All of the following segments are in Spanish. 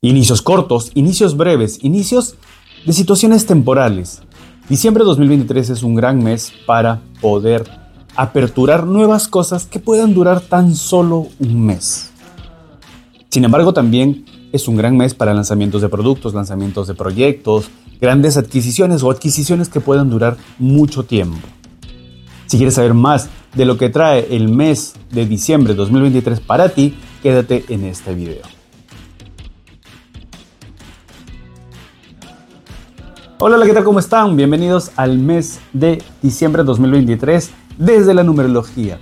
Inicios cortos, inicios breves, inicios de situaciones temporales. Diciembre de 2023 es un gran mes para poder aperturar nuevas cosas que puedan durar tan solo un mes. Sin embargo, también es un gran mes para lanzamientos de productos, lanzamientos de proyectos, grandes adquisiciones o adquisiciones que puedan durar mucho tiempo. Si quieres saber más de lo que trae el mes de diciembre de 2023 para ti, quédate en este video. Hola, ¿qué tal? ¿Cómo están? Bienvenidos al mes de diciembre de 2023 desde la numerología.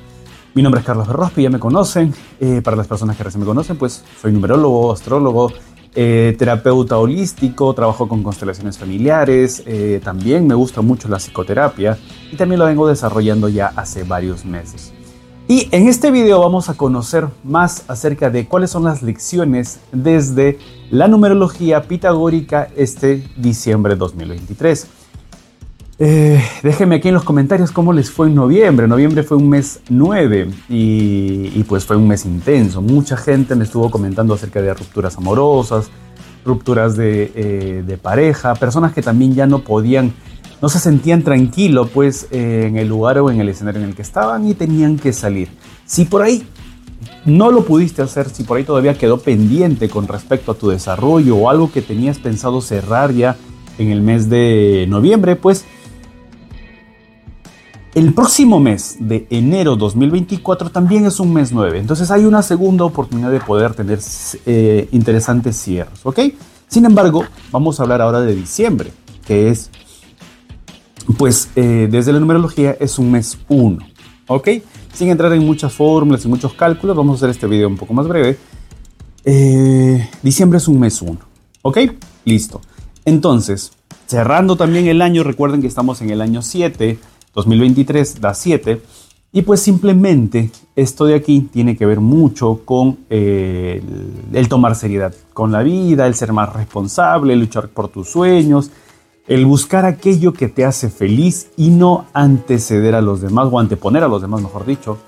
Mi nombre es Carlos Berrospi, ya me conocen. Eh, para las personas que recién me conocen, pues soy numerólogo, astrólogo, eh, terapeuta holístico, trabajo con constelaciones familiares, eh, también me gusta mucho la psicoterapia y también lo vengo desarrollando ya hace varios meses. Y en este video vamos a conocer más acerca de cuáles son las lecciones desde la numerología pitagórica este diciembre de 2023. Eh, déjenme aquí en los comentarios cómo les fue en noviembre. Noviembre fue un mes 9 y, pues fue un mes intenso. Mucha gente me estuvo comentando acerca de rupturas amorosas, rupturas de, eh, de pareja, personas que también ya no podían no se sentían tranquilos pues eh, en el lugar o en el escenario en el que estaban y tenían que salir. Si por ahí no lo pudiste hacer, si por ahí todavía quedó pendiente con respecto a tu desarrollo o algo que tenías pensado cerrar ya en el mes de noviembre, pues el próximo mes de enero 2024 también es un mes 9, entonces hay una segunda oportunidad de poder tener eh, interesantes cierres, ¿ok? Sin embargo, vamos a hablar ahora de diciembre, que es pues eh, desde la numerología es un mes 1, ¿ok? Sin entrar en muchas fórmulas y muchos cálculos, vamos a hacer este video un poco más breve. Eh, diciembre es un mes 1, ¿ok? Listo. Entonces, cerrando también el año, recuerden que estamos en el año 7, 2023 da 7, y pues simplemente esto de aquí tiene que ver mucho con eh, el, tomar seriedad con la vida, el ser más responsable, luchar por tus sueños, el buscar aquello que te hace feliz y no anteceder a los demás o anteponer a los demás, mejor dicho,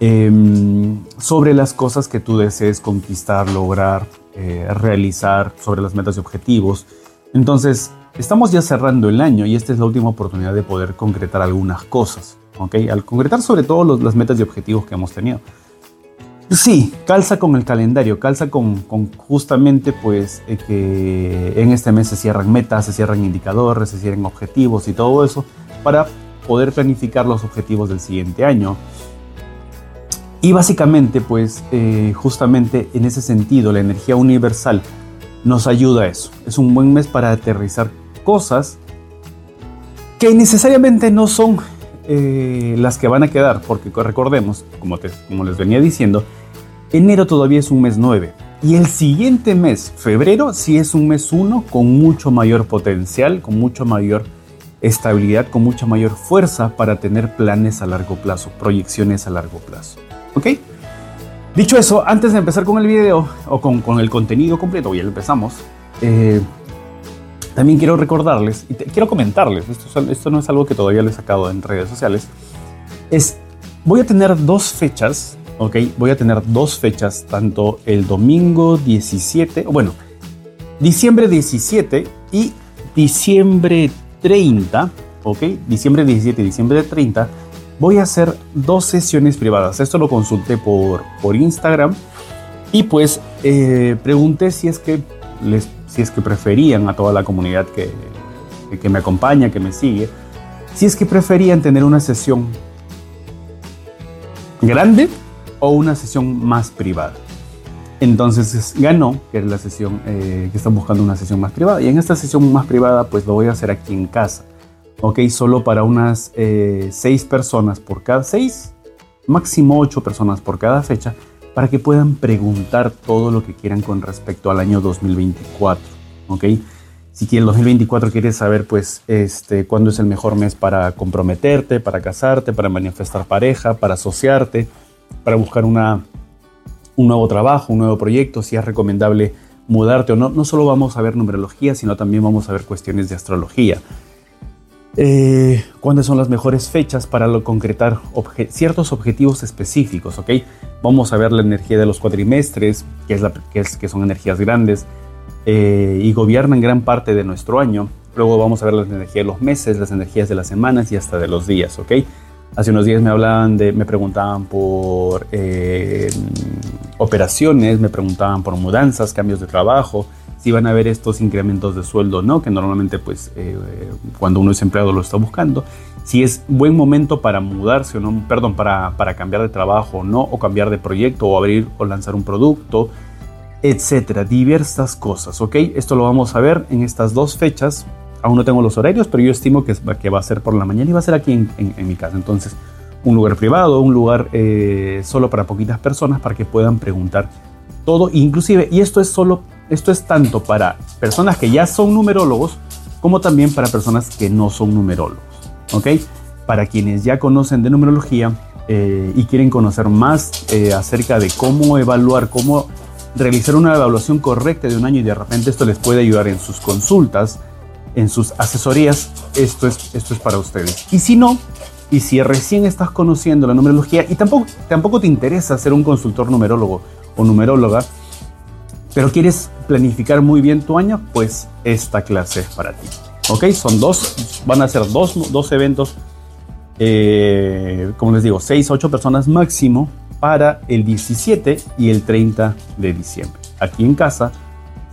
em, sobre las cosas que tú desees conquistar, lograr, eh, realizar, sobre las metas y objetivos. Entonces, estamos ya cerrando el año y esta es la última oportunidad de poder concretar algunas cosas. ¿ok? Al concretar sobre todo las metas y objetivos que hemos tenido. Sí, calza con el calendario, calza con, justamente pues eh, que en este mes se cierran metas, se cierran indicadores, se cierran objetivos y todo eso para poder planificar los objetivos del siguiente año. Y básicamente pues eh, justamente en ese sentido la energía universal nos ayuda a eso. Es un buen mes para aterrizar cosas que necesariamente no son eh, las que van a quedar, porque recordemos, como, como les venía diciendo, Enero todavía es un mes 9. Y el siguiente mes, febrero, sí es un mes 1 con mucho mayor potencial, con mucho mayor estabilidad, con mucha mayor fuerza para tener planes a largo plazo, proyecciones a largo plazo. ¿Ok? Dicho eso, antes de empezar con el video o con, con el contenido completo, ya empezamos, eh, también quiero recordarles y quiero comentarles, esto, esto no es algo que todavía lo he sacado en redes sociales, es, voy a tener dos fechas ¿ok? Voy a tener dos fechas, tanto el domingo 17, bueno, diciembre 17 y diciembre 30, ¿ok? Diciembre 17 y diciembre 30, voy a hacer dos sesiones privadas. Esto lo consulté por, por Instagram y pues eh, pregunté si es, que les, si es que preferían a toda la comunidad que, que me acompaña, que me sigue, si es que preferían tener una sesión grande o una sesión más privada. Entonces ganó, que es la sesión eh, que están buscando una sesión más privada. Y en esta sesión más privada, pues lo voy a hacer aquí en casa. Ok, solo para unas eh, seis personas por cada seis, máximo ocho personas por cada fecha, para que puedan preguntar todo lo que quieran con respecto al año 2024. Ok, si el 2024 quieres saber, pues, este, cuándo es el mejor mes para comprometerte, para casarte, para manifestar pareja, para asociarte para buscar una, un nuevo trabajo, un nuevo proyecto, si es recomendable mudarte o no. No solo vamos a ver numerología, sino también vamos a ver cuestiones de astrología. Eh, ¿Cuáles son las mejores fechas para concretar ciertos objetivos específicos? ¿ok? Vamos a ver la energía de los cuatrimestres, que, es la, que, es, que son energías grandes. eh, y gobiernan gran parte de nuestro año. Luego vamos a ver las energías de los meses, las energías de las semanas y hasta de los días, ¿ok? Hace unos días me hablaban de, me preguntaban por eh, operaciones, me preguntaban por mudanzas, cambios de trabajo, si van a haber estos incrementos de sueldo o no, que normalmente pues eh, cuando uno es empleado lo está buscando, si es buen momento para mudarse o no, perdón, para, para cambiar de trabajo o no, o cambiar de proyecto o abrir o lanzar un producto, etcétera, diversas cosas, ¿ok? Esto lo vamos a ver en estas dos fechas. Aún no tengo los horarios, pero yo estimo que, que va a ser por la mañana y va a ser aquí en, mi casa. Entonces, un lugar privado, un lugar eh, solo para poquitas personas para que puedan preguntar todo, inclusive, y esto es solo esto es tanto para personas que ya son numerólogos como también para personas que no son numerólogos. ¿Ok? Para quienes ya conocen de numerología eh, y quieren conocer más eh, acerca de cómo evaluar, cómo realizar una evaluación correcta de un año y de repente esto les puede ayudar en sus consultas, en sus asesorías, esto es, esto es para ustedes. Y si no, y si recién estás conociendo la numerología y tampoco, tampoco te interesa ser un consultor numerólogo o numeróloga, pero quieres planificar muy bien tu año, pues esta clase es para ti. ¿Ok? Son dos, van a ser dos, dos eventos, eh, como les digo, 6 8 personas máximo para el 17 y el 30 de diciembre. Aquí en casa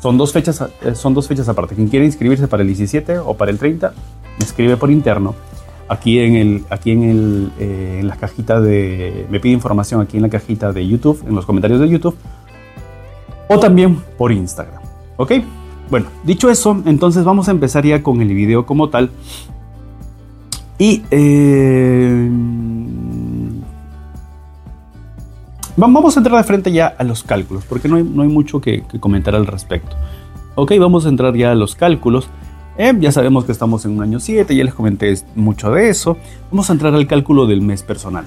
son dos fechas, eh, son dos fechas aparte. Quien quiere inscribirse para el 17 o para el 30, me escribe por interno. Aquí en el, aquí en el, eh, en la cajita de, me pide información aquí en la cajita de YouTube, en los comentarios de YouTube o también por Instagram. ¿Ok? Bueno, dicho eso, entonces vamos a empezar ya con el video como tal. Y eh, vamos a entrar de frente ya a los cálculos, porque no hay, mucho que, comentar al respecto. Ok, vamos a entrar ya a los cálculos. Eh, ya sabemos que estamos en un año 7, ya les comenté mucho de eso. Vamos a entrar al cálculo del mes personal.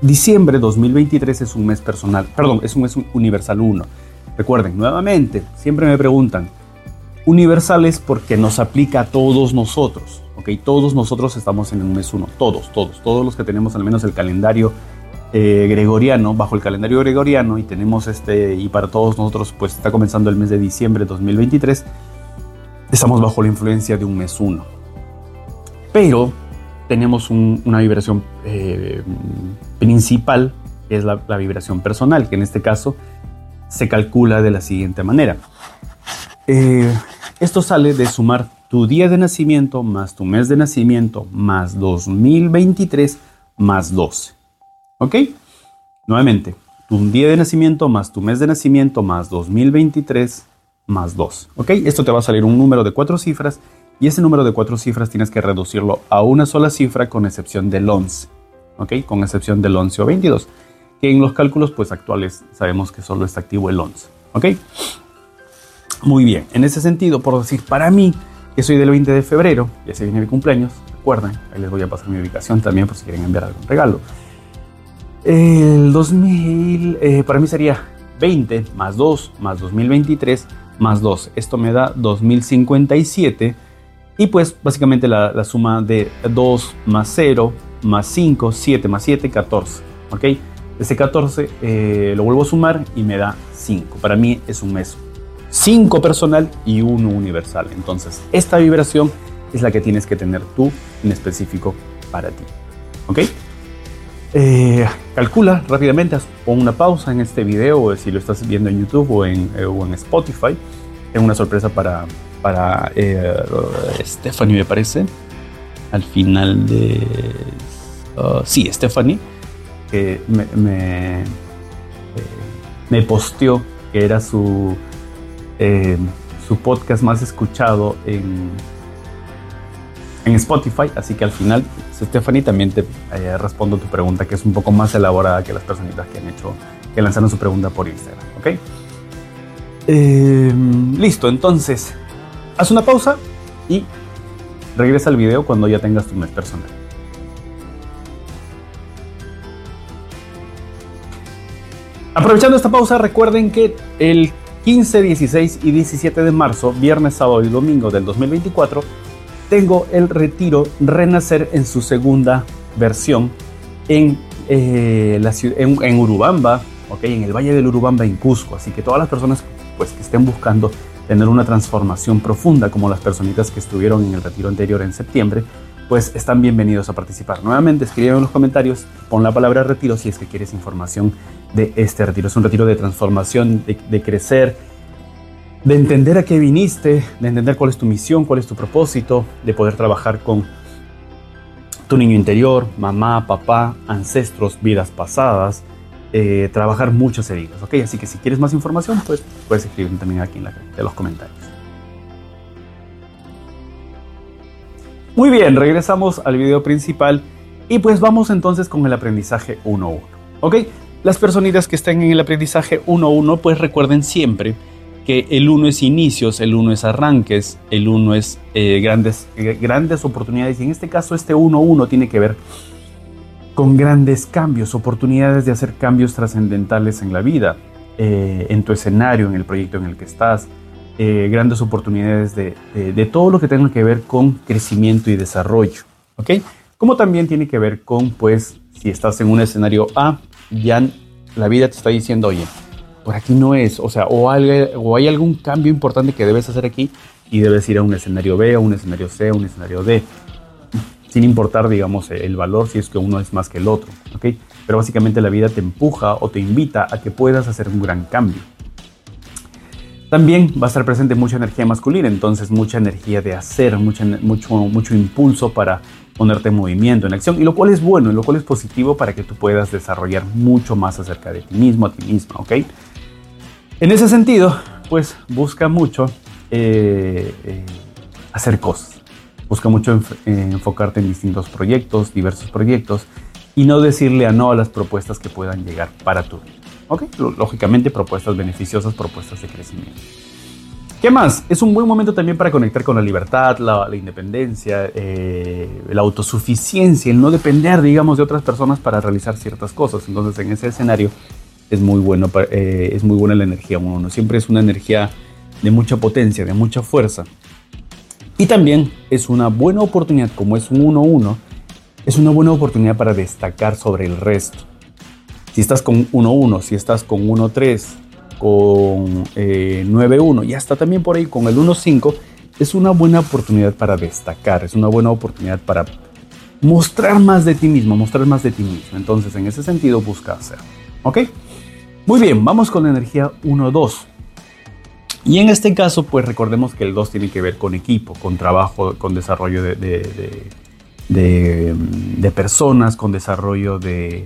Diciembre 2023 es un mes personal, perdón, es un mes universal 1. Recuerden, nuevamente, siempre me preguntan, universales porque nos aplica a todos nosotros, ¿ok? Todos nosotros estamos en un mes uno, todos, todos, todos los que tenemos al menos el calendario eh, gregoriano, bajo el calendario gregoriano y tenemos este, y para todos nosotros pues está comenzando el mes de diciembre de 2023, estamos bajo la influencia de un mes uno. Pero tenemos una vibración eh, principal, que es la, la vibración personal, que en este caso se calcula de la siguiente manera. Eh, esto sale de sumar tu día de nacimiento más tu mes de nacimiento más 2023 más 12. ¿Ok? Nuevamente, tu día de nacimiento más tu mes de nacimiento más 2023 más 2. ¿Ok? Esto te va a salir un número de cuatro cifras y ese número de cuatro cifras tienes que reducirlo a una sola cifra con excepción del 11. ¿Ok? Con excepción del 11 o 22 que en los cálculos pues actuales sabemos que solo está activo el 11. ¿Ok? Muy bien, en ese sentido, por decir, para mí, que soy del 20 de febrero, ya se viene mi cumpleaños, recuerden, ahí les voy a pasar mi ubicación también por si quieren enviar algún regalo. El 2000, eh, para mí sería 20 más 2 más 2023 más 2. Esto me da 2057 y pues básicamente la, la suma de 2 más 0 más 5, 7 más 7, 14. ¿Ok? Ese 14 eh, lo vuelvo a sumar y me da 5. Para mí es un mes 5 personal y 1 universal. Entonces, esta vibración es la que tienes que tener tú en específico para ti. ¿Ok? Eh, calcula rápidamente, pon una pausa en este video o si lo estás viendo en YouTube o en, eh, o en Spotify. Tengo una sorpresa para, para Stephanie, me parece. Al final de... Uh, sí, Stephanie que me, me, eh, posteó que era su, eh, su podcast más escuchado en, en Spotify. Así que al final, Stephanie, también te eh, respondo tu pregunta, que es un poco más elaborada que las personitas que han hecho, que lanzaron su pregunta por Instagram. ¿Ok? listo, entonces, haz una pausa y regresa al video cuando ya tengas tu mes personal. Aprovechando esta pausa, recuerden que el 15, 16 y 17 de marzo, viernes, sábado y domingo del 2024, tengo el retiro Renacer en su segunda versión en, eh, en, en Urubamba, okay, en el Valle del Urubamba, en Cusco. Así que todas las personas pues, que estén buscando tener una transformación profunda como las personitas que estuvieron en el retiro anterior en septiembre, pues están bienvenidos a participar. Nuevamente, escriben en los comentarios, pon la palabra retiro si es que quieres información de este retiro. Es un retiro de transformación, de, crecer, de entender a qué viniste, de entender cuál es tu misión, cuál es tu propósito, de poder trabajar con tu niño interior, mamá, papá, ancestros, vidas pasadas, eh, trabajar muchas heridas, ¿ok? Así que si quieres más información, pues puedes escribirme también aquí en, la, en los comentarios. Muy bien, regresamos al video principal y pues vamos entonces con el aprendizaje 1-1. ¿Ok? Las personitas que estén en el aprendizaje 1-1 pues recuerden siempre que el 1 es inicios, el 1 es arranques, el 1 es eh, grandes, eh, grandes oportunidades y en este caso este 1-1 tiene que ver con grandes cambios, oportunidades de hacer cambios trascendentales en la vida, eh, en tu escenario, en el proyecto en el que estás, eh, grandes oportunidades de, todo lo que tenga que ver con crecimiento y desarrollo. ¿Ok? Como también tiene que ver con, pues, si estás en un escenario A, ya la vida te está diciendo, oye, por aquí no es, o sea, o hay, o hay algún cambio importante que debes hacer aquí y debes ir a un escenario B, a un escenario C, a un escenario D, sin importar, digamos, el valor si es que uno es más que el otro, ¿ok? Pero básicamente la vida te empuja o te invita a que puedas hacer un gran cambio. También va a estar presente mucha energía masculina, entonces mucha energía de hacer, mucho, mucho impulso para ponerte en movimiento, en acción, y lo cual es bueno, y lo cual es positivo para que tú puedas desarrollar mucho más acerca de ti mismo, a ti misma, ¿ok? En ese sentido, pues busca mucho eh, eh, hacer cosas, busca mucho eh, enfocarte en distintos proyectos, diversos proyectos, y no decirle a no a las propuestas que puedan llegar para tu vida. ¿Ok? Lógicamente propuestas beneficiosas, propuestas de crecimiento. ¿Qué más? Es un buen momento también para conectar con la libertad, la, independencia, eh, la autosuficiencia, el no depender, digamos, de otras personas para realizar ciertas cosas. Entonces, en ese escenario es muy, bueno, eh, es muy buena la energía uno. Siempre es una energía de mucha potencia, de mucha fuerza. Y también es una buena oportunidad, como es un 1-1, es una buena oportunidad para destacar sobre el resto. Si estás con 1-1, si estás con 1-3, con 9-1 eh, y hasta también por ahí con el 1-5, es una buena oportunidad para destacar, es una buena oportunidad para mostrar más de ti mismo, mostrar más de ti mismo. Entonces, en ese sentido, busca hacer. ¿Ok? Muy bien, vamos con la energía 1-2. Y en este caso, pues recordemos que el 2 tiene que ver con equipo, con trabajo, con desarrollo de, de personas, con desarrollo de,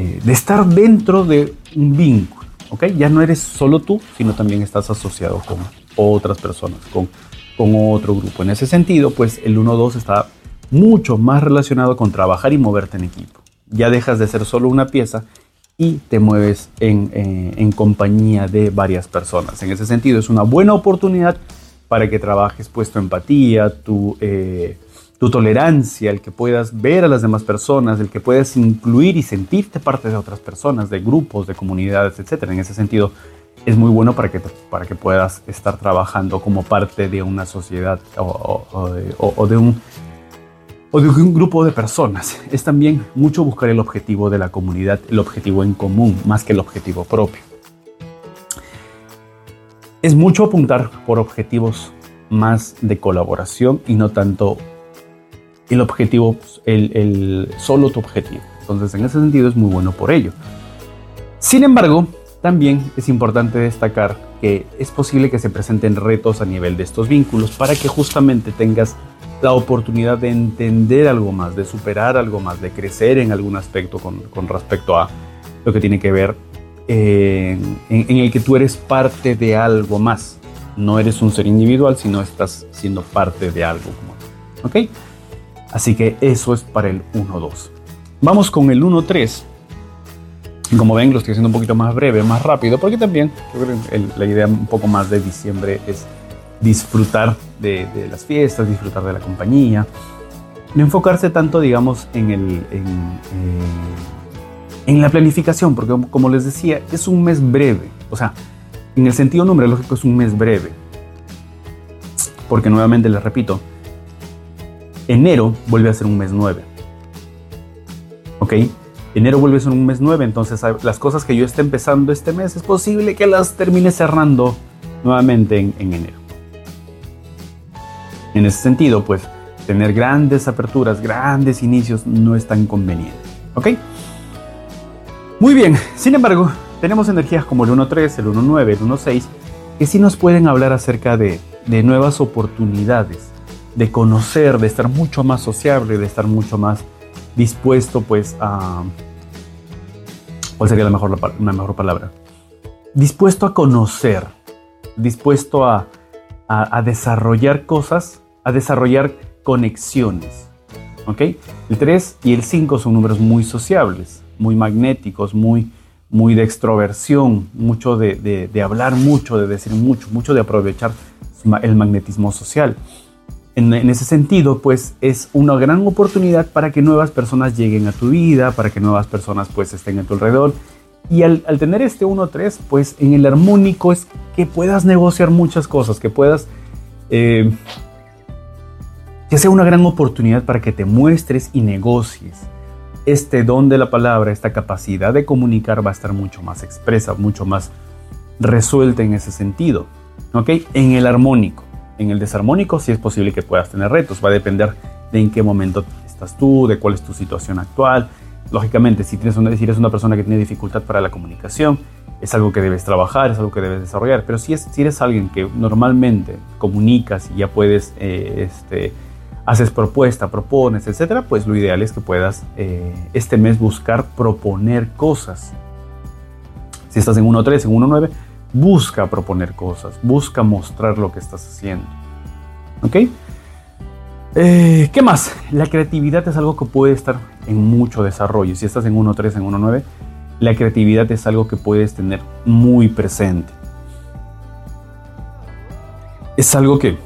eh, de estar dentro de un vínculo, ¿ok? Ya no eres solo tú, sino también estás asociado con otras personas, con, con otro grupo. En ese sentido, pues el 1-2 está mucho más relacionado con trabajar y moverte en equipo. Ya dejas de ser solo una pieza y te mueves en, en, compañía de varias personas. En ese sentido, es una buena oportunidad para que trabajes pues tu empatía, tu, eh, tu tolerancia, el que puedas ver a las demás personas, el que puedas incluir y sentirte parte de otras personas, de grupos, de comunidades, etc. En ese sentido, es muy bueno para que, para que puedas estar trabajando como parte de una sociedad o, de un, o de un grupo de personas. Es también mucho buscar el objetivo de la comunidad, el objetivo en común, más que el objetivo propio. Es mucho apuntar por objetivos más de colaboración y no tanto el objetivo, el, solo tu objetivo. Entonces, en ese sentido es muy bueno por ello. Sin embargo, también es importante destacar que es posible que se presenten retos a nivel de estos vínculos para que justamente tengas la oportunidad de entender algo más, de superar algo más, de crecer en algún aspecto con, respecto a lo que tiene que ver eh, en, en, el que tú eres parte de algo más. No eres un ser individual, sino estás siendo parte de algo. ¿Ok? Así que eso es para el 1-2. Vamos con el 1-3. Como ven, lo estoy haciendo un poquito más breve, más rápido, porque también la idea un poco más de diciembre es disfrutar de, las fiestas, disfrutar de la compañía, no enfocarse tanto, digamos, en, el, en, eh, en la planificación, porque como les decía, es un mes breve, o sea, en el sentido numerológico es un mes breve, porque nuevamente les repito, enero vuelve a ser un mes 9. ¿Ok? Enero vuelve a ser un mes 9, entonces las cosas que yo esté empezando este mes es posible que las termine cerrando nuevamente en, en enero. En ese sentido, pues tener grandes aperturas, grandes inicios no es tan conveniente. ¿Ok? Muy bien, sin embargo, tenemos energías como el 1.3, el 1.9, el 1.6, que sí nos pueden hablar acerca de, de nuevas oportunidades, de conocer, de estar mucho más sociable, de estar mucho más dispuesto pues a... ¿Cuál sería la mejor, una mejor palabra? Dispuesto a conocer, dispuesto a, a, desarrollar cosas, a desarrollar conexiones. ¿Ok? El 3 y el 5 son números muy sociables, muy magnéticos, muy, muy de extroversión, mucho de, de hablar mucho, de decir mucho, mucho de aprovechar el magnetismo social en, ese sentido, pues es una gran oportunidad para que nuevas personas lleguen a tu vida, para que nuevas personas pues estén a tu alrededor. Y al, tener este 1-3, pues en el armónico es que puedas negociar muchas cosas, que puedas... Eh, que sea una gran oportunidad para que te muestres y negocies. Este don de la palabra, esta capacidad de comunicar va a estar mucho más expresa, mucho más resuelta en ese sentido. ¿Ok? En el armónico. En el desarmónico sí es posible que puedas tener retos, va a depender de en qué momento estás tú, de cuál es tu situación actual. Lógicamente, si, tienes una, si eres una persona que tiene dificultad para la comunicación, es algo que debes trabajar, es algo que debes desarrollar. Pero si, es, si eres alguien que normalmente comunicas y ya puedes, eh, este, haces propuesta, propones, etcétera, pues lo ideal es que puedas eh, este mes buscar proponer cosas. Si estás en 1.3, en 1.9, Busca proponer cosas, busca mostrar lo que estás haciendo. ¿Ok? Eh, ¿Qué más? La creatividad es algo que puede estar en mucho desarrollo. Si estás en 1.3, en 1.9, la creatividad es algo que puedes tener muy presente. Es algo que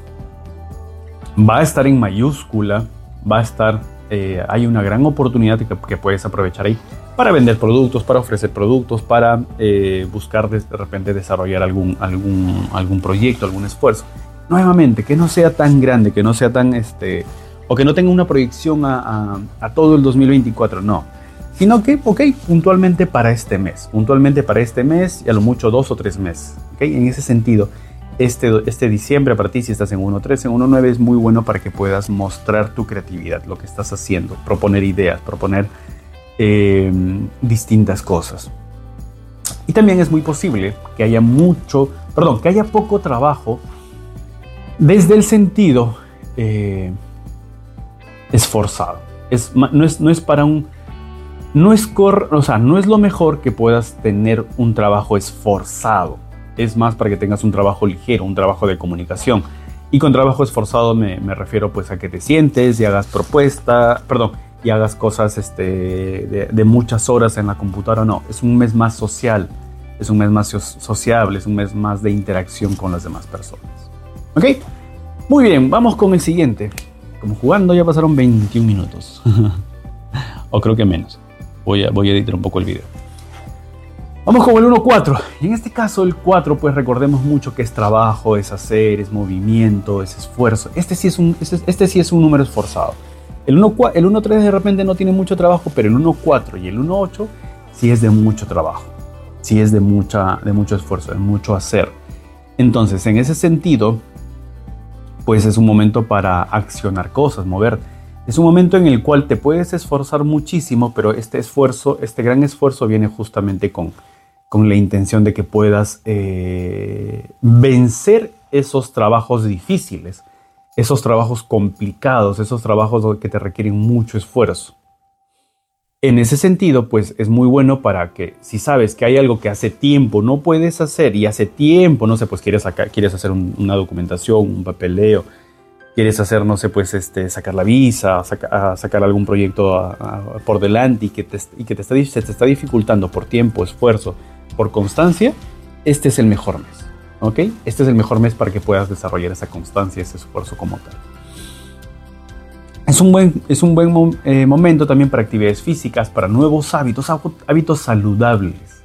va a estar en mayúscula, va a estar, eh, hay una gran oportunidad que puedes aprovechar ahí para vender productos, para ofrecer productos, para eh, buscar de, repente desarrollar algún, algún, algún proyecto, algún esfuerzo. Nuevamente, que no sea tan grande, que no sea tan, este, o que no tenga una proyección a, todo el 2024, no. Sino que, ok, puntualmente para este mes, puntualmente para este mes y a lo mucho dos o tres meses. ¿okay? En ese sentido, este, este diciembre para ti, si estás en 1.3, en 1.9, es muy bueno para que puedas mostrar tu creatividad, lo que estás haciendo, proponer ideas, proponer Em, distintas cosas. Y también es muy posible que haya mucho, perdón, que haya poco trabajo desde el sentido eh, esforzado. Es, no, es, no es para un... No es, no es lo mejor que puedas tener un trabajo esforzado. Es más para que tengas un trabajo ligero, un trabajo de comunicación. Y con trabajo esforzado me, me refiero pues a que te sientes y hagas propuesta, perdón, y hagas cosas este, de, muchas horas en la computadora, no, es un mes más social, es un mes más sociable, es un mes más de interacción con las demás personas. ¿Ok? Muy bien, vamos con el siguiente. Como jugando ya pasaron 21 minutos. o creo que menos. Voy a, voy a editar un poco el video. Vamos con el 1-4. Y en este caso el 4, pues recordemos mucho que es trabajo, es hacer, es movimiento, es esfuerzo. Este sí es un, este, este sí es un número esforzado. El 1.3 de repente no tiene mucho trabajo, pero el 1.4 y el 1.8 sí es de mucho trabajo, sí es de, mucha, de mucho esfuerzo, de mucho hacer. Entonces, en ese sentido, pues es un momento para accionar cosas, mover. Es un momento en el cual te puedes esforzar muchísimo, pero este esfuerzo, este gran esfuerzo viene justamente con, con la intención de que puedas eh, vencer esos trabajos difíciles esos trabajos complicados, esos trabajos que te requieren mucho esfuerzo. En ese sentido, pues es muy bueno para que si sabes que hay algo que hace tiempo no puedes hacer y hace tiempo, no sé, pues quieres, sacar, quieres hacer una documentación, un papeleo, quieres hacer, no sé, pues este, sacar la visa, sacar algún proyecto por delante y que, te, y que te está, se te está dificultando por tiempo, esfuerzo, por constancia, este es el mejor mes. ¿Ok? Este es el mejor mes para que puedas desarrollar esa constancia, ese esfuerzo como tal. Es un buen, es un buen eh, momento también para actividades físicas, para nuevos hábitos, hábitos saludables.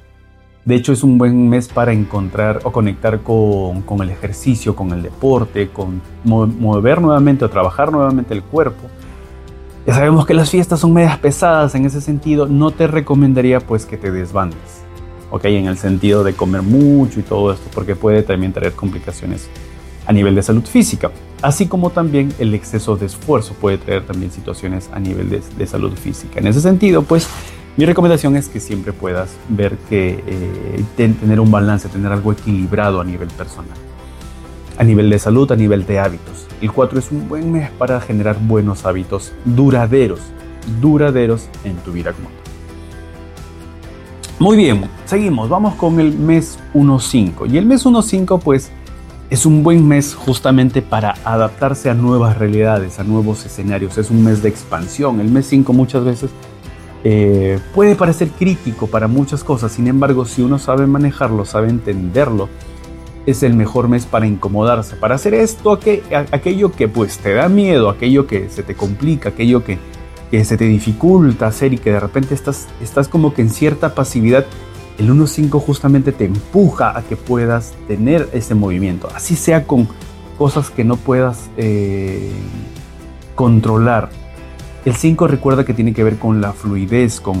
De hecho, es un buen mes para encontrar o conectar con, con el ejercicio, con el deporte, con mover nuevamente o trabajar nuevamente el cuerpo. Ya sabemos que las fiestas son medias pesadas en ese sentido. No te recomendaría pues que te desbandes ¿ok? En el sentido de comer mucho y todo esto, porque puede también traer complicaciones a nivel de salud física, así como también el exceso de esfuerzo puede traer también situaciones a nivel de, salud física. En ese sentido, pues mi recomendación es que siempre puedas ver que eh, tener un balance, tener algo equilibrado a nivel personal, a nivel de salud, a nivel de hábitos. El 4 es un buen mes para generar buenos hábitos duraderos, duraderos en tu vida como Muy bien, seguimos, vamos con el mes 1.5. Y el mes 1.5 pues es un buen mes justamente para adaptarse a nuevas realidades, a nuevos escenarios. Es un mes de expansión. El mes 5 muchas veces eh, puede parecer crítico para muchas cosas. Sin embargo, si uno sabe manejarlo, sabe entenderlo, es el mejor mes para incomodarse, para hacer esto, aquello que pues te da miedo, aquello que se te complica, aquello que, que se te dificulta hacer y que de repente estás, estás como que en cierta pasividad el 1.5 justamente te empuja a que puedas tener ese movimiento, así sea con cosas que no puedas eh, controlar. El 5 recuerda que tiene que ver con la fluidez, con,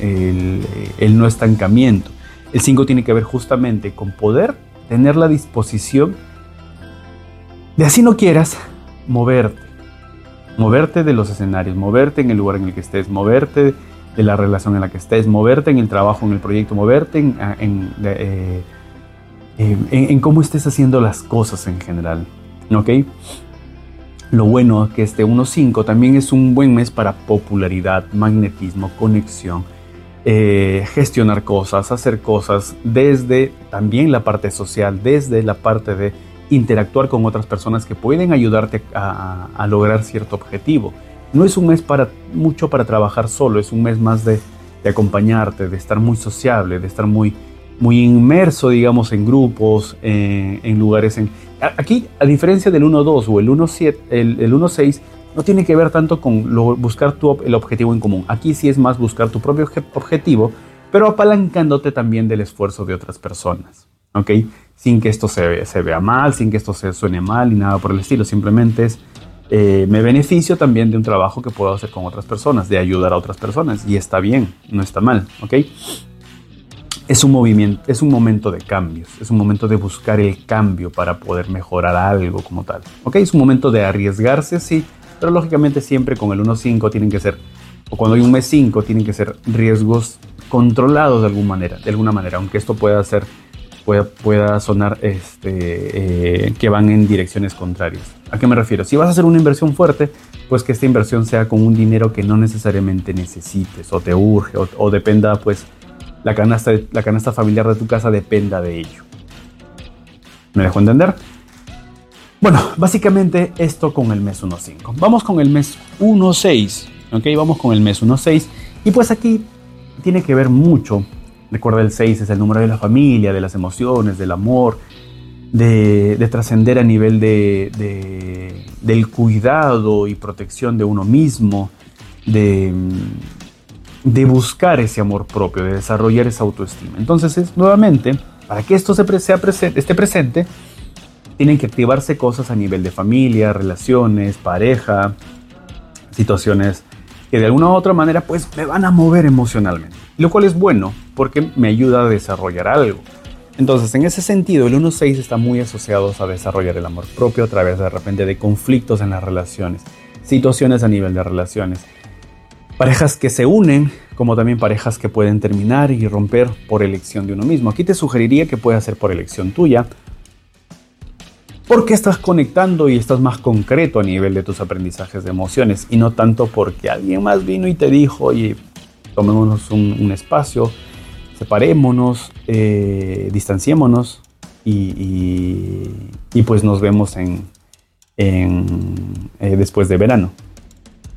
el, el, no estancamiento. El 5 tiene que ver justamente con poder tener la disposición de así no quieras moverte. Moverte de los escenarios, moverte en el lugar en el que estés, moverte de la relación en la que estés, moverte en el trabajo, en el proyecto, moverte en, ah, eh, en, cómo estés haciendo las cosas en general. ¿Ok? Lo bueno es que este 1.5 también es un buen mes para popularidad, magnetismo, conexión, eh, gestionar cosas, hacer cosas desde también la parte social, desde la parte de interactuar con otras personas que pueden ayudarte a lograr cierto objetivo no es un mes para mucho para trabajar solo, es un mes más de, acompañarte, de estar muy sociable, de estar muy, muy inmerso, digamos, en grupos, en lugares. En, aquí, a diferencia del 1.2 o el 1.7, el, el 1.6, no tiene que ver tanto con buscar tu, el objetivo en común. Aquí sí es más buscar tu propio objetivo, pero apalancándote también del esfuerzo de otras personas. ¿Ok? Sin que esto se, se vea mal, sin que esto se suene mal y nada por el estilo. Simplemente es eh, me beneficio también de un trabajo que puedo hacer con otras personas, de ayudar a otras personas. Y está bien, no está mal, ¿ok? Es un movimiento, es un momento de cambios, es un momento de buscar el cambio para poder mejorar algo como tal. ¿Ok? Es un momento de arriesgarse, sí, pero lógicamente siempre con el 1.5 tienen que ser, o cuando hay un mes 5, tienen que ser riesgos controlados de alguna manera, de alguna manera, aunque esto pueda ser pueda, sonar este, eh, que van en direcciones contrarias. ¿A qué me refiero? Si vas a hacer una inversión fuerte, pues que esta inversión sea con un dinero que no necesariamente necesites o te urge o, dependa, pues la canasta, la canasta familiar de tu casa dependa de ello. ¿Me dejo entender? Bueno, básicamente esto con el mes 1.5. Vamos con el mes 1.6. ¿Ok? Vamos con el mes 1.6. Y pues aquí tiene que ver mucho Recuerda el 6 es el número de la familia, de las emociones, del amor, de, trascender a nivel de, del cuidado y protección de uno mismo, de, buscar ese amor propio, de desarrollar esa autoestima. Entonces, es, nuevamente, para que esto se esté presente, tienen que activarse cosas a nivel de familia, relaciones, pareja, situaciones que de alguna u otra manera pues me van a mover emocionalmente. Lo cual es bueno porque me ayuda a desarrollar algo. Entonces, en ese sentido, el 1.6 está muy asociado a desarrollar el amor propio a través de repente de conflictos en las relaciones, situaciones a nivel de relaciones. Parejas que se unen, como también parejas que pueden terminar y romper por elección de uno mismo. Aquí te sugeriría que pueda ser por elección tuya, porque estás conectando y estás más concreto a nivel de tus aprendizajes de emociones y no tanto porque alguien más vino y te dijo, oye, tomémonos un, espacio, separémonos, eh, distanciémonos y, pues nos vemos en, eh, después de verano.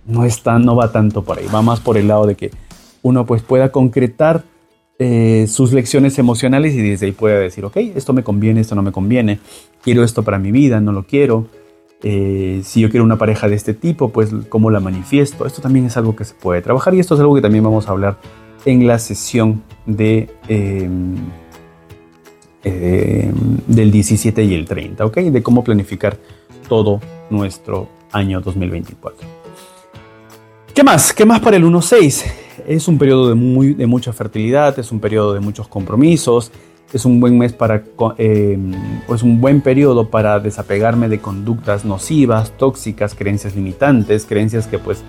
No, está, no va tanto por ahí, va más por el lado de que uno pues pueda concretar eh, sus lecciones emocionales y desde ahí puede decir, ok, esto me conviene, esto no me conviene, quiero esto para mi vida, no lo quiero. Eh, si yo quiero una pareja de este tipo, pues cómo la manifiesto. Esto también es algo que se puede trabajar y esto es algo que también vamos a hablar en la sesión de, em, em, del 17 y el 30, ¿ok? De cómo planificar todo nuestro año 2024. ¿Qué más? ¿Qué más para el 1.6? es un periodo de, muy, de mucha fertilidad, es un periodo de muchos compromisos, es un buen mes para, eh, un buen periodo para desapegarme de conductas nocivas, tóxicas, creencias limitantes, creencias que pues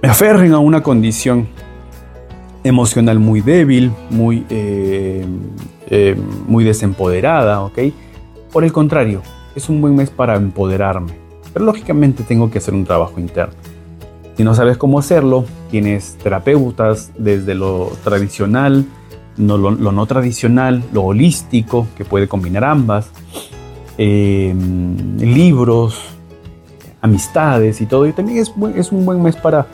me aferren a una condición emocional muy débil, muy, eh, eh, muy desempoderada, ¿ok? Por el contrario, es un buen mes para empoderarme, pero lógicamente tengo que hacer un trabajo interno. Si no sabes cómo hacerlo, tienes terapeutas desde lo tradicional, no, lo, no tradicional, lo holístico, que puede combinar ambas, em, libros, amistades y todo. Y también es, es un buen mes para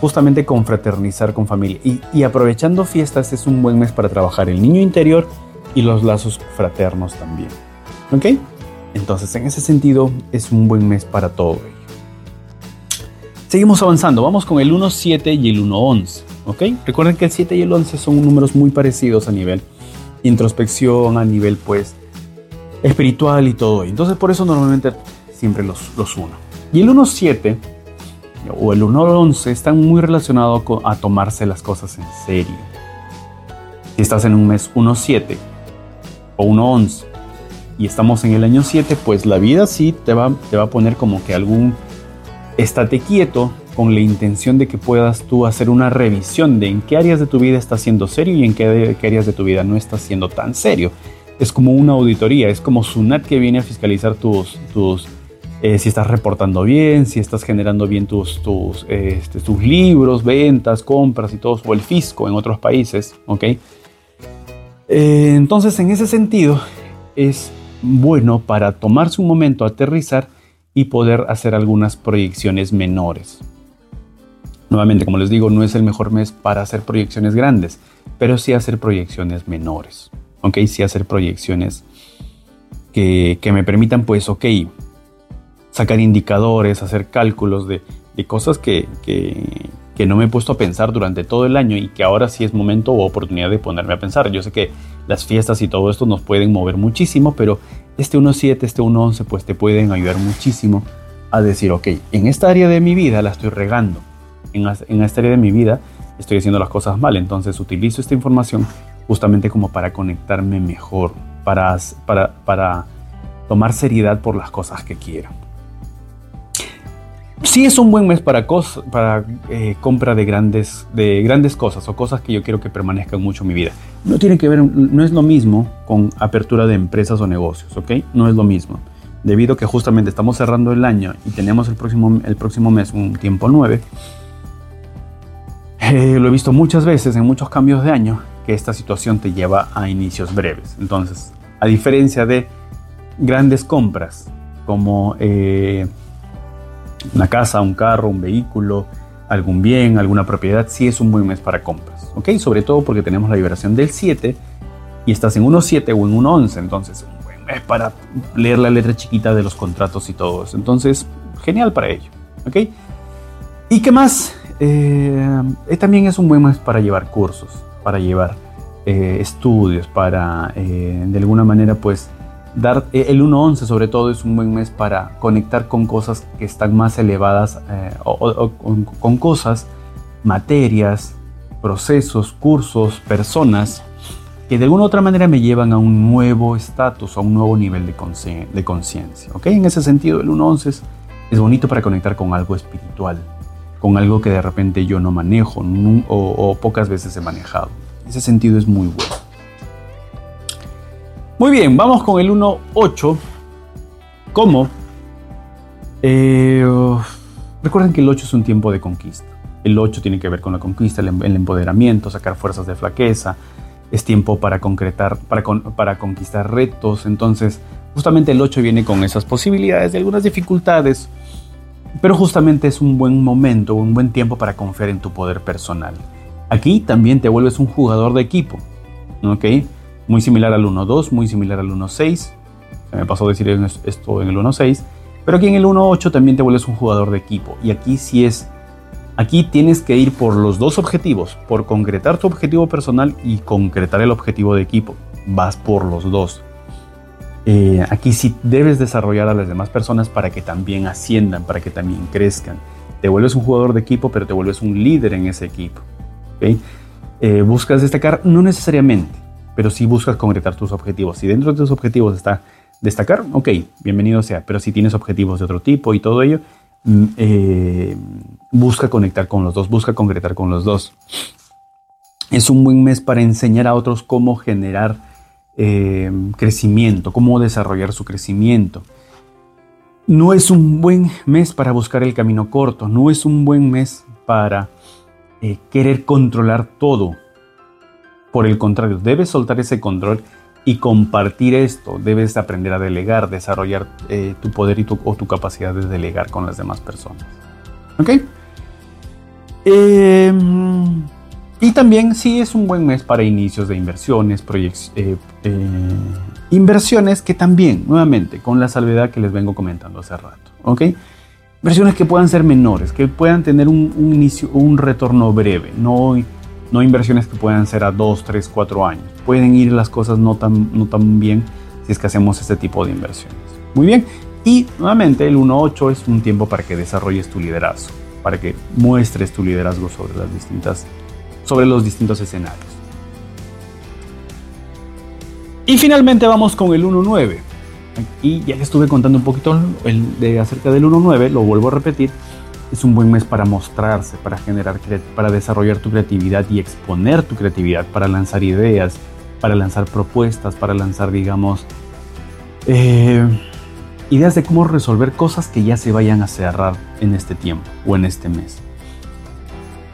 justamente confraternizar con familia. Y, y, aprovechando fiestas es un buen mes para trabajar el niño interior y los lazos fraternos también. ¿Ok? Entonces, en ese sentido, es un buen mes para todo ello. Seguimos avanzando, vamos con el 1.7 y el 1.11. ¿ok? Recuerden que el 7 y el 11 son números muy parecidos a nivel introspección, a nivel pues espiritual y todo. Entonces por eso normalmente siempre los, los uno. Y el 1.7 o el 1.11 están muy relacionados a tomarse las cosas en serio. Si estás en un mes 1.7 o 1.11 y estamos en el año 7, pues la vida sí te va, te va a poner como que algún estate quieto con la intención de que puedas tú hacer una revisión de en qué áreas de tu vida estás siendo serio y en qué, áreas de tu vida no estás siendo tan serio. Es como una auditoría, es como SUNAT que viene a fiscalizar tus, tus eh, si estás reportando bien, si estás generando bien tus, tus, este, tus libros, ventas, compras y todo, o el fisco en otros países, ¿ok? Eh, entonces, en ese sentido, es bueno para tomarse un momento, aterrizar y poder hacer algunas proyecciones menores. Nuevamente, como les digo, no es el mejor mes para hacer proyecciones grandes, pero sí hacer proyecciones menores. ¿Ok? Sí hacer proyecciones que, me permitan, pues, ok, sacar indicadores, hacer cálculos de, cosas que, que, no me he puesto a pensar durante todo el año y que ahora sí es momento o oportunidad de ponerme a pensar. Yo sé que las fiestas y todo esto nos pueden mover muchísimo, pero este 1.7, este 1.11, pues te pueden ayudar muchísimo a decir, ok, en esta área de mi vida la estoy regando, en, en esta área de mi vida estoy haciendo las cosas mal, entonces utilizo esta información justamente como para conectarme mejor, para, para, para tomar seriedad por las cosas que quiero. Sí es un buen mes para, para eh, compra de grandes, de grandes cosas o cosas que yo quiero que permanezcan mucho en mi vida. No tiene que ver, no es lo mismo con apertura de empresas o negocios, ¿ok? No es lo mismo. Debido a que justamente estamos cerrando el año y tenemos el próximo, el próximo mes un tiempo 9, eh, lo he visto muchas veces en muchos cambios de año que esta situación te lleva a inicios breves. Entonces, a diferencia de grandes compras como... Eh, una casa, un carro, un vehículo, algún bien, alguna propiedad, sí es un buen mes para compras. ¿Ok? Sobre todo porque tenemos la vibración del 7 y estás en 1.7 o en 1.11. Entonces, un buen mes para leer la letra chiquita de los contratos y todo eso. Entonces, genial para ello. ¿Ok? ¿Y qué más? Eh, eh, también es un buen mes para llevar cursos, para llevar eh, estudios, para de alguna manera, pues, Dar, eh, el 1.11 sobre todo es un buen mes para conectar con cosas que están más elevadas eh, o, con cosas, materias, procesos, cursos, personas que de alguna u otra manera me llevan a un nuevo estatus, a un nuevo nivel de conciencia. ¿ok? En ese sentido, el 1.11 es, es bonito para conectar con algo espiritual, con algo que de repente yo no manejo o, pocas veces he manejado. Ese sentido es muy bueno. Muy bien, vamos con el 1.8. ¿Cómo? Eh, recuerden que el 8 es un tiempo de conquista. El 8 tiene que ver con la conquista, el, empoderamiento, sacar fuerzas de flaqueza. Es tiempo para concretar, para, para conquistar retos. Entonces, justamente el 8 viene con esas posibilidades de algunas dificultades. Pero justamente es un buen momento, un buen tiempo para confiar en tu poder personal. Aquí también te vuelves un jugador de equipo. ¿Ok? muy similar al 1.2, muy similar al 1.6. Me pasó decir esto en el 1.6. Pero aquí en el 1.8 también te vuelves un jugador de equipo. Y aquí sí es. Aquí tienes que ir por los dos objetivos: por concretar tu objetivo personal y concretar el objetivo de equipo. Vas por los dos. Eh, aquí sí debes desarrollar a las demás personas para que también asciendan, para que también crezcan. Te vuelves un jugador de equipo, pero te vuelves un líder en ese equipo. Eh, buscas destacar, no necesariamente, pero sí buscas concretar tus objetivos. Si dentro de tus objetivos está destacar, ok, bienvenido sea, pero si tienes objetivos de otro tipo y todo ello, mm, eh, busca conectar con los dos, busca concretar con los dos. Es un buen mes para enseñar a otros cómo generar eh, crecimiento, cómo desarrollar su crecimiento. No es un buen mes para buscar el camino corto, no es un buen mes para eh, querer controlar todo. Por el contrario, debes soltar ese control y compartir esto. Debes aprender a delegar, desarrollar eh, tu poder y tu, o tu capacidad de delegar con las demás personas. ¿Ok? Em, y también sí es un buen mes para inicios de inversiones, eh, eh, inversiones que también, nuevamente, con la salvedad que les vengo comentando hace rato. ¿Ok? Inversiones que puedan ser menores, que puedan tener un, un inicio, un retorno breve, no no inversiones que puedan ser a 2, 3, 4 años. Pueden ir las cosas no tan, no tan bien si es que hacemos este tipo de inversiones. Muy bien. Y nuevamente el 1.8 es un tiempo para que desarrolles tu liderazgo, para que muestres tu liderazgo sobre, las distintas, sobre los distintos escenarios. Y finalmente vamos con el 1.9. Y ya que estuve contando un poquito el de acerca del 1.9, lo vuelvo a repetir es un buen mes para mostrarse, para generar, para desarrollar tu creatividad y exponer tu creatividad, para lanzar ideas, para lanzar propuestas, para lanzar, digamos, eh, ideas de cómo resolver cosas que ya se vayan a cerrar en este tiempo o en este mes.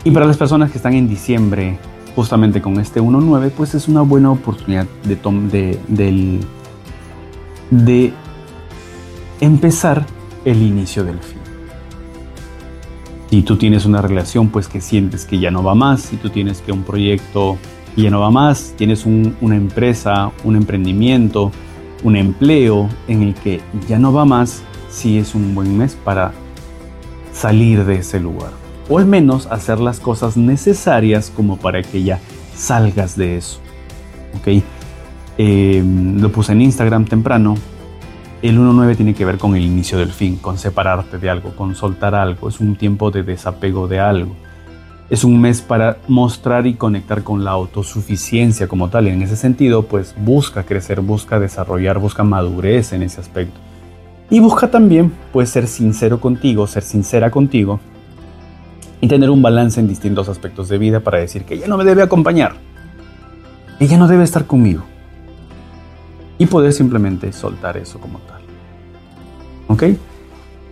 Y para las personas que están en diciembre, justamente con este 1.9, pues es una buena oportunidad de, de, empezar el inicio del fin. Si tú tienes una relación pues que sientes que ya no va más, si tú tienes que un proyecto ya no va más, tienes una empresa, un emprendimiento, un empleo en el que ya no va más, sí es un buen mes para salir de ese lugar. O al menos hacer las cosas necesarias como para que ya salgas de eso. ¿Ok? Eh, lo puse en Instagram temprano. El 1.9 tiene que ver con el inicio del fin, con separarte de algo, con soltar algo. Es un tiempo de desapego de algo. Es un mes para mostrar y conectar con la autosuficiencia como tal. Y en ese sentido, pues busca crecer, busca desarrollar, busca madurez en ese aspecto. Y busca también, pues, ser sincero contigo, ser sincera contigo y tener un balance en distintos aspectos de vida para decir que ella no me debe acompañar. Ella no debe estar conmigo y poder simplemente soltar eso como tal. ¿Ok?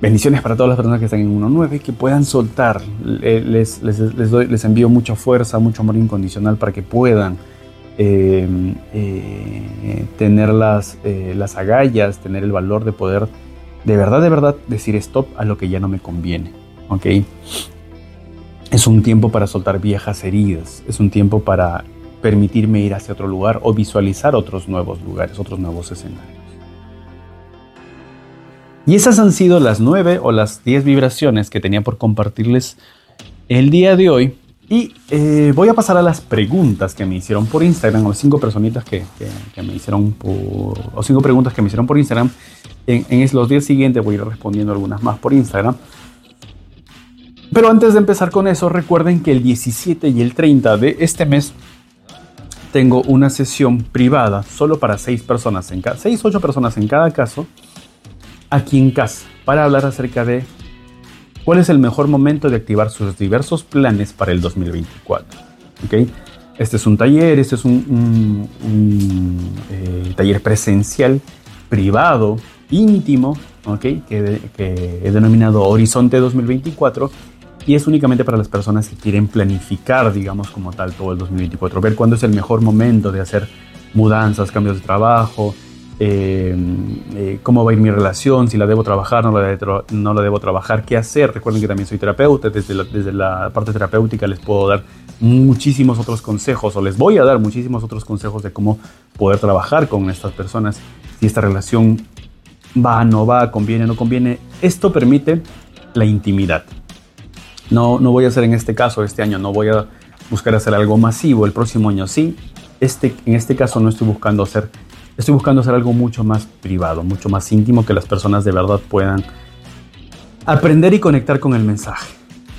Bendiciones para todas las personas que están en 1.9, que puedan soltar. Les, les, les envío mucha fuerza, mucho amor incondicional para que puedan eh, eh, tener las, eh, las agallas, tener el valor de poder de verdad, de verdad decir stop a lo que ya no me conviene. ¿Ok? Es un tiempo para soltar viejas heridas, es un tiempo para permitirme ir hacia otro lugar o visualizar otros nuevos lugares, otros nuevos escenarios. Y esas han sido las nueve o las diez vibraciones que tenía por compartirles el día de hoy. Y eh, voy a pasar a las preguntas que me hicieron por Instagram, o cinco personitas que, me hicieron o cinco preguntas que me hicieron por Instagram. En, en los días siguientes voy a ir respondiendo algunas más por Instagram. Pero antes de empezar con eso, recuerden que el 17 y el 30 de este mes tengo una sesión privada solo para seis personas en cada, seis, ocho personas en cada caso, aquí en casa, para hablar acerca de cuál es el mejor momento de activar sus diversos planes para el 2024. ¿Okay? Este es un taller, este es un, eh, taller presencial, privado, íntimo, ¿okay? que he denominado Horizonte 2024 y es únicamente para las personas que quieren planificar, digamos, como tal, todo el 2024, ver cuándo es el mejor momento de hacer mudanzas, cambios de trabajo, eh, eh, cómo va a ir mi relación, si la debo trabajar, no la, no la debo trabajar, qué hacer. Recuerden que también soy terapeuta, desde la, desde la parte terapéutica les puedo dar muchísimos otros consejos o les voy a dar muchísimos otros consejos de cómo poder trabajar con estas personas, si esta relación va, no va, conviene, no conviene. Esto permite la intimidad. No, no voy a hacer en este caso, este año no voy a buscar hacer algo masivo, el próximo año sí. Este, en este caso no estoy buscando hacer, estoy buscando hacer algo mucho más privado, mucho más íntimo, que las personas de verdad puedan aprender y conectar con el mensaje.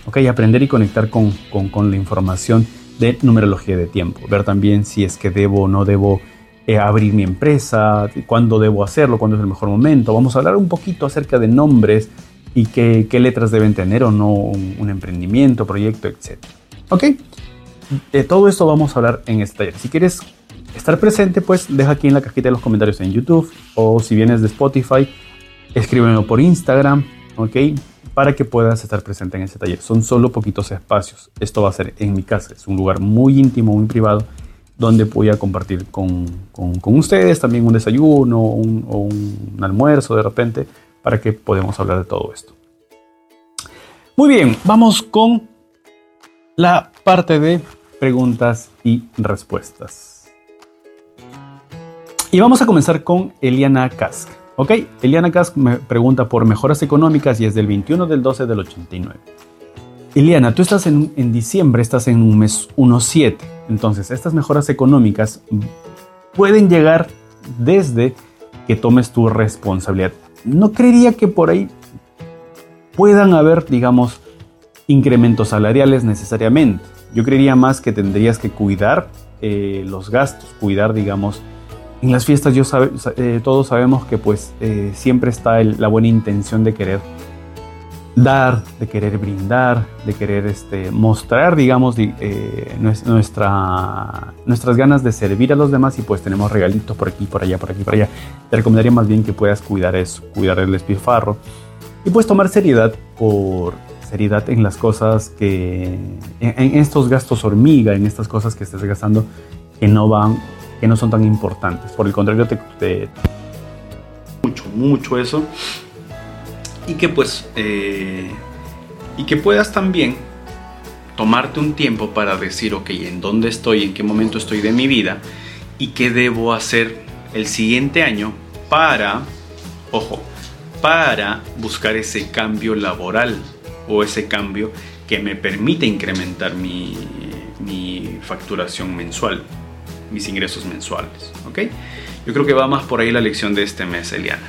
¿ok? Aprender y conectar con, con, la información de numerología de tiempo. Ver también si es que debo o no debo eh, abrir mi empresa, cuándo debo hacerlo, cuándo es el mejor momento. Vamos a hablar un poquito acerca de nombres y qué, qué letras deben tener o no un, emprendimiento, proyecto, etc. ¿Ok? De todo esto vamos a hablar en este taller. Si quieres estar presente, pues deja aquí en la cajita de los comentarios en YouTube o si vienes de Spotify, escríbelo por Instagram, ¿ok? Para que puedas estar presente en este taller. Son solo poquitos espacios. Esto va a ser en mi casa. Es un lugar muy íntimo, muy privado, donde voy a compartir con, con, ustedes también un desayuno un, o un almuerzo de repente para que podamos hablar de todo esto. Muy bien, vamos con la parte de preguntas y respuestas. Y vamos a comenzar con Eliana Kask. Ok, Eliana Kask me pregunta por mejoras económicas y es del 21 del 12 del 89. Eliana, tú estás en, en diciembre, estás en un mes 1.7. Entonces, estas mejoras económicas pueden llegar desde que tomes tu responsabilidad. No creería que por ahí puedan haber, digamos, incrementos salariales necesariamente. Yo creería más que tendrías que cuidar eh, los gastos, cuidar, digamos, en las fiestas yo eh, todos sabemos que pues eh, siempre está la buena intención de querer dar, de querer brindar, de querer este, mostrar, digamos, eh, nuestra, nuestras ganas de servir a los demás y pues tenemos regalitos por aquí, por allá, por aquí, por allá. Te recomendaría más bien que puedas cuidar eso, cuidar el despilfarro y pues tomar seriedad por seriedad en las cosas que, en, estos gastos hormiga, en estas cosas que estés gastando que no van que no son tan importantes. Por el contrario, te, mucho, mucho eso. Y que pues, eh, y que puedas también tomarte un tiempo para decir, ok, ¿en dónde estoy? ¿En qué momento estoy de mi vida? ¿Y qué debo hacer el siguiente año para, ojo, para buscar ese cambio laboral o ese cambio que me permite incrementar mi, mi facturación mensual mis ingresos mensuales. ¿ok? Yo creo que va más por ahí la lección de este mes, Eliana.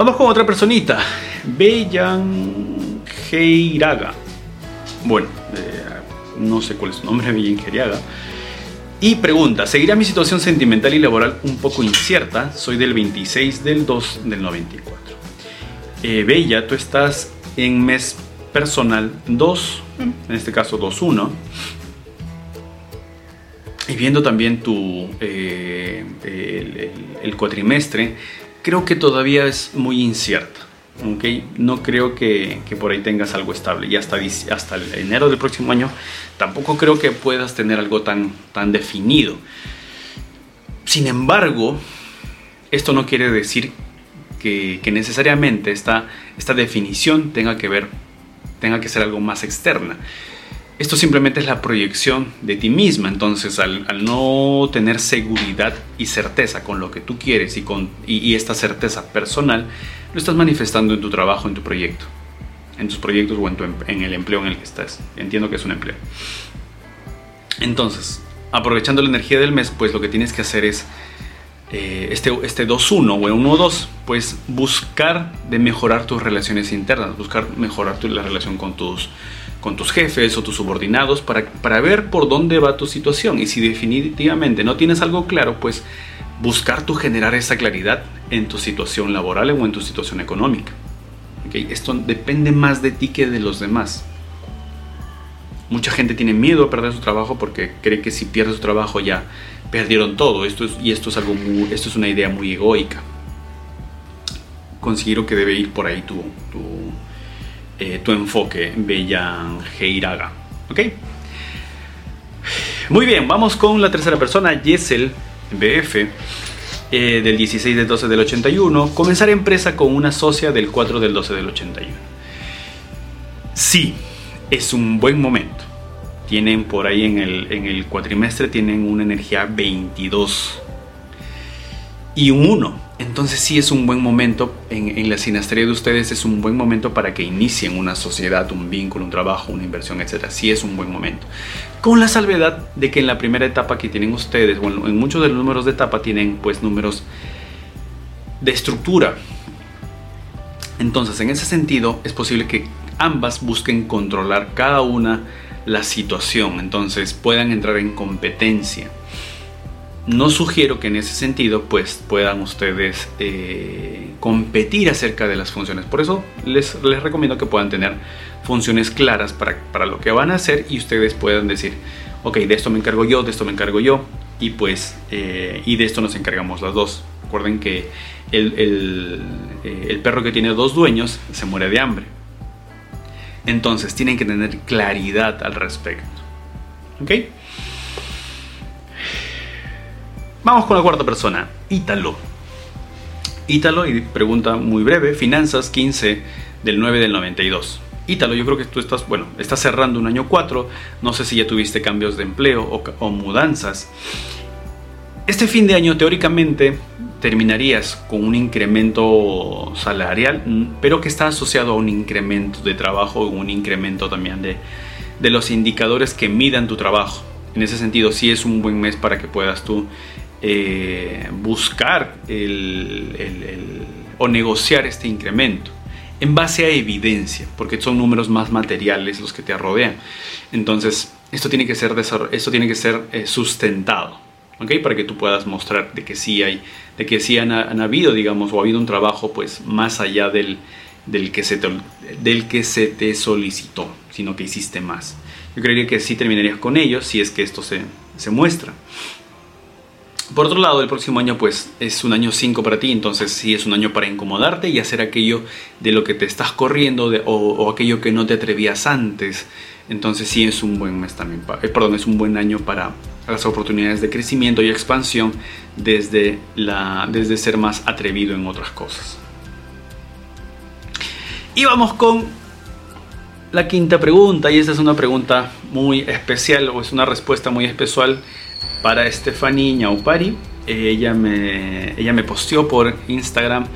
Vamos con otra personita, Bellan Geiraga. Bueno, eh, no sé cuál es su nombre, Bellan Geiraga. Y pregunta, ¿seguirá mi situación sentimental y laboral un poco incierta? Soy del 26 del 2 del 94. Eh, Bella, tú estás en mes personal 2, en este caso 2-1 y viendo también tu, eh, el, cuatrimestre, creo que todavía es muy incierta. ¿okay? No creo que, por ahí tengas algo estable. Y hasta, hasta el enero del próximo año tampoco creo que puedas tener algo tan, tan definido. Sin embargo, esto no quiere decir que, que necesariamente esta, esta definición tenga que ver, tenga que ser algo más externa. Esto simplemente es la proyección de ti misma. Entonces, al, no tener seguridad y certeza con lo que tú quieres y, con, y, esta certeza personal, lo estás manifestando en tu trabajo, en tu proyecto, en tus proyectos o en, em, en el empleo en el que estás. Entiendo que es un empleo. Entonces, aprovechando la energía del mes, pues lo que tienes que hacer es eh, este, este 2-1 o 1-2, pues buscar de mejorar tus relaciones internas, buscar mejorar tu, la relación con tus con tus jefes o tus subordinados para, para ver por dónde va tu situación. Y si definitivamente no tienes algo claro, pues buscar tú generar esa claridad en tu situación laboral o en tu situación económica. ¿Okay? Esto depende más de ti que de los demás. Mucha gente tiene miedo a perder su trabajo porque cree que si pierde su trabajo ya perdieron todo. Esto es, y esto es, algo esto es una idea muy egoica. Considero que debe ir por ahí tu, tu eh, tu enfoque, Heiraga. ¿Ok? Muy bien, vamos con la tercera persona, Yesel BF, eh, del 16 del 12 del 81. Comenzar empresa con una socia del 4 del 12 del 81. Sí, es un buen momento. Tienen por ahí en el, en el cuatrimestre, tienen una energía 22 y un 1 entonces sí es un buen momento, en, la sinastría de ustedes es un buen momento para que inicien una sociedad, un vínculo, un trabajo, una inversión, etc. Sí es un buen momento. Con la salvedad de que en la primera etapa que tienen ustedes, bueno, en muchos de los números de etapa tienen pues números de estructura. Entonces en ese sentido es posible que ambas busquen controlar cada una la situación, entonces puedan entrar en competencia. No sugiero que en ese sentido pues puedan ustedes eh, competir acerca de las funciones. Por eso les, les recomiendo que puedan tener funciones claras para, para, lo que van a hacer y ustedes puedan decir, ok, de esto me encargo yo, de esto me encargo yo y pues eh, y de esto nos encargamos las dos. Recuerden que el, el, eh, el perro que tiene dos dueños se muere de hambre. Entonces tienen que tener claridad al respecto. ¿Ok? Vamos con la cuarta persona, Ítalo. Ítalo, y pregunta muy breve, finanzas 15 del 9 del 92. Ítalo, yo creo que tú estás, bueno, estás cerrando un año 4, no sé si ya tuviste cambios de empleo o, mudanzas. Este fin de año teóricamente terminarías con un incremento salarial, pero que está asociado a un incremento de trabajo, un incremento también de, de los indicadores que midan tu trabajo. En ese sentido, sí es un buen mes para que puedas tú eh, buscar el, el, el, o negociar este incremento en base a evidencia, porque son números más materiales los que te rodean. Entonces, esto tiene que ser, esto tiene que ser eh, sustentado, ¿ok? Para que tú puedas mostrar de que sí hay, de que sí han, han habido, digamos, o ha habido un trabajo, pues, más allá del, del, que se te, del que se te solicitó, sino que hiciste más. Yo creería que sí terminarías con ellos si es que esto se, se muestra. Por otro lado, el próximo año pues es un año 5 para ti, entonces sí es un año para incomodarte y hacer aquello de lo que te estás corriendo o, aquello que no te atrevías antes. Entonces sí es un buen mes también, eh, perdón, es un buen año para las oportunidades de crecimiento y expansión desde, la, desde ser más atrevido en otras cosas. Y vamos con la quinta pregunta, y esta es una pregunta muy especial o es una respuesta muy especial para Stephanie Ñaupari. Ella me, ella me posteó por Instagram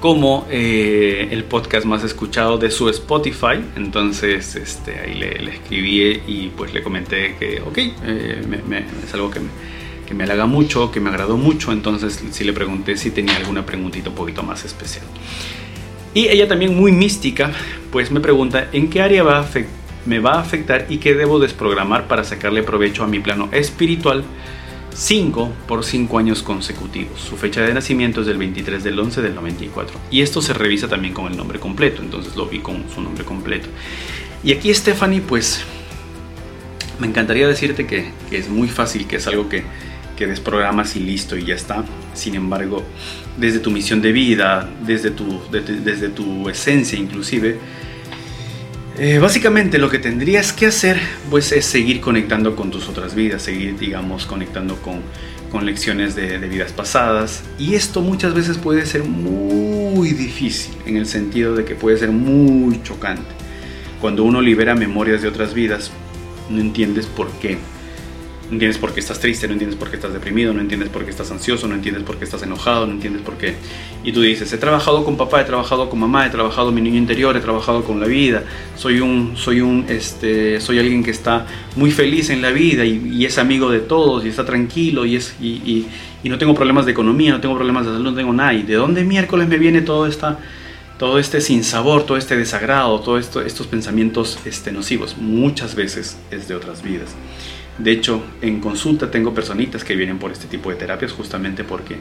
como eh, el podcast más escuchado de su Spotify. Entonces este, ahí le, escribí y pues le comenté que, ok, eh, es algo que me, que me halaga mucho, que me agradó mucho. Entonces sí le pregunté si tenía alguna preguntita un poquito más especial. Y ella también muy mística, pues me pregunta en qué área va a afectar me va a afectar y qué debo desprogramar para sacarle provecho a mi plano espiritual 5 por 5 años consecutivos. Su fecha de nacimiento es del 23 del 11 del 94. Y esto se revisa también con el nombre completo, entonces lo vi con su nombre completo. Y aquí Stephanie, pues me encantaría decirte que, es muy fácil, que es algo que, que desprogramas y listo y ya está. Sin embargo, desde tu misión de vida, desde tu, desde tu esencia inclusive, eh, básicamente lo que tendrías que hacer pues es seguir conectando con tus otras vidas, seguir digamos conectando con, con lecciones de, de, vidas pasadas y esto muchas veces puede ser muy difícil en el sentido de que puede ser muy chocante. Cuando uno libera memorias de otras vidas no entiendes por qué no entiendes por qué estás triste, no entiendes por qué estás deprimido, no entiendes por qué estás ansioso, no entiendes por qué estás enojado, no entiendes por qué. Y tú dices, he trabajado con papá, he trabajado con mamá, he trabajado mi niño interior, he trabajado con la vida, soy un, soy un, este, soy alguien que está muy feliz en la vida y, es amigo de todos y está tranquilo y, no tengo problemas de economía, no tengo problemas de salud, no tengo nada. ¿Y de dónde miércoles me viene todo esta todo este sinsabor, todo este desagrado, todos esto, estos pensamientos este, nocivos, muchas veces es de otras vidas. De hecho, en consulta tengo personitas que vienen por este tipo de terapias justamente porque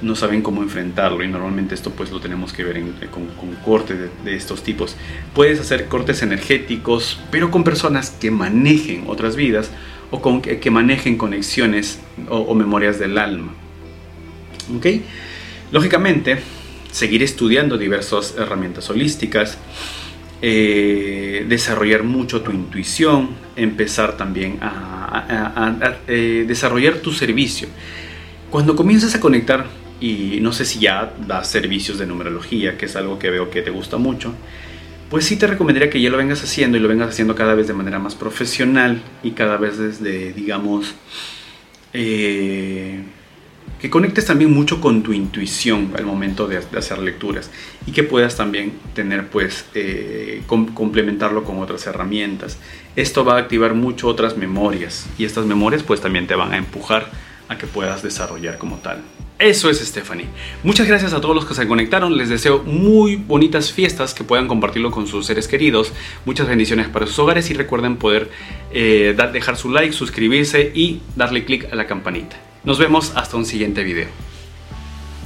no saben cómo enfrentarlo y normalmente esto pues lo tenemos que ver en, con, cortes de, estos tipos. Puedes hacer cortes energéticos, pero con personas que manejen otras vidas o con, que, manejen conexiones o, o, memorias del alma. ¿Ok? Lógicamente, seguir estudiando diversas herramientas holísticas, eh, desarrollar mucho tu intuición, empezar también a, eh, desarrollar tu servicio. Cuando comienzas a conectar, y no sé si ya das servicios de numerología, que es algo que veo que te gusta mucho, pues sí te recomendaría que ya lo vengas haciendo y lo vengas haciendo cada vez de manera más profesional y cada vez desde, digamos, eh, que conectes también mucho con tu intuición al momento de, hacer lecturas y que puedas también tener pues eh, com complementarlo con otras herramientas esto va a activar mucho otras memorias y estas memorias pues también te van a empujar a que puedas desarrollar como tal Eso es Stephanie. Muchas gracias a todos los que se conectaron. Les deseo muy bonitas fiestas que puedan compartirlo con sus seres queridos. Muchas bendiciones para sus hogares y recuerden poder eh, dejar su like, suscribirse y darle click a la campanita. Nos vemos hasta un siguiente video.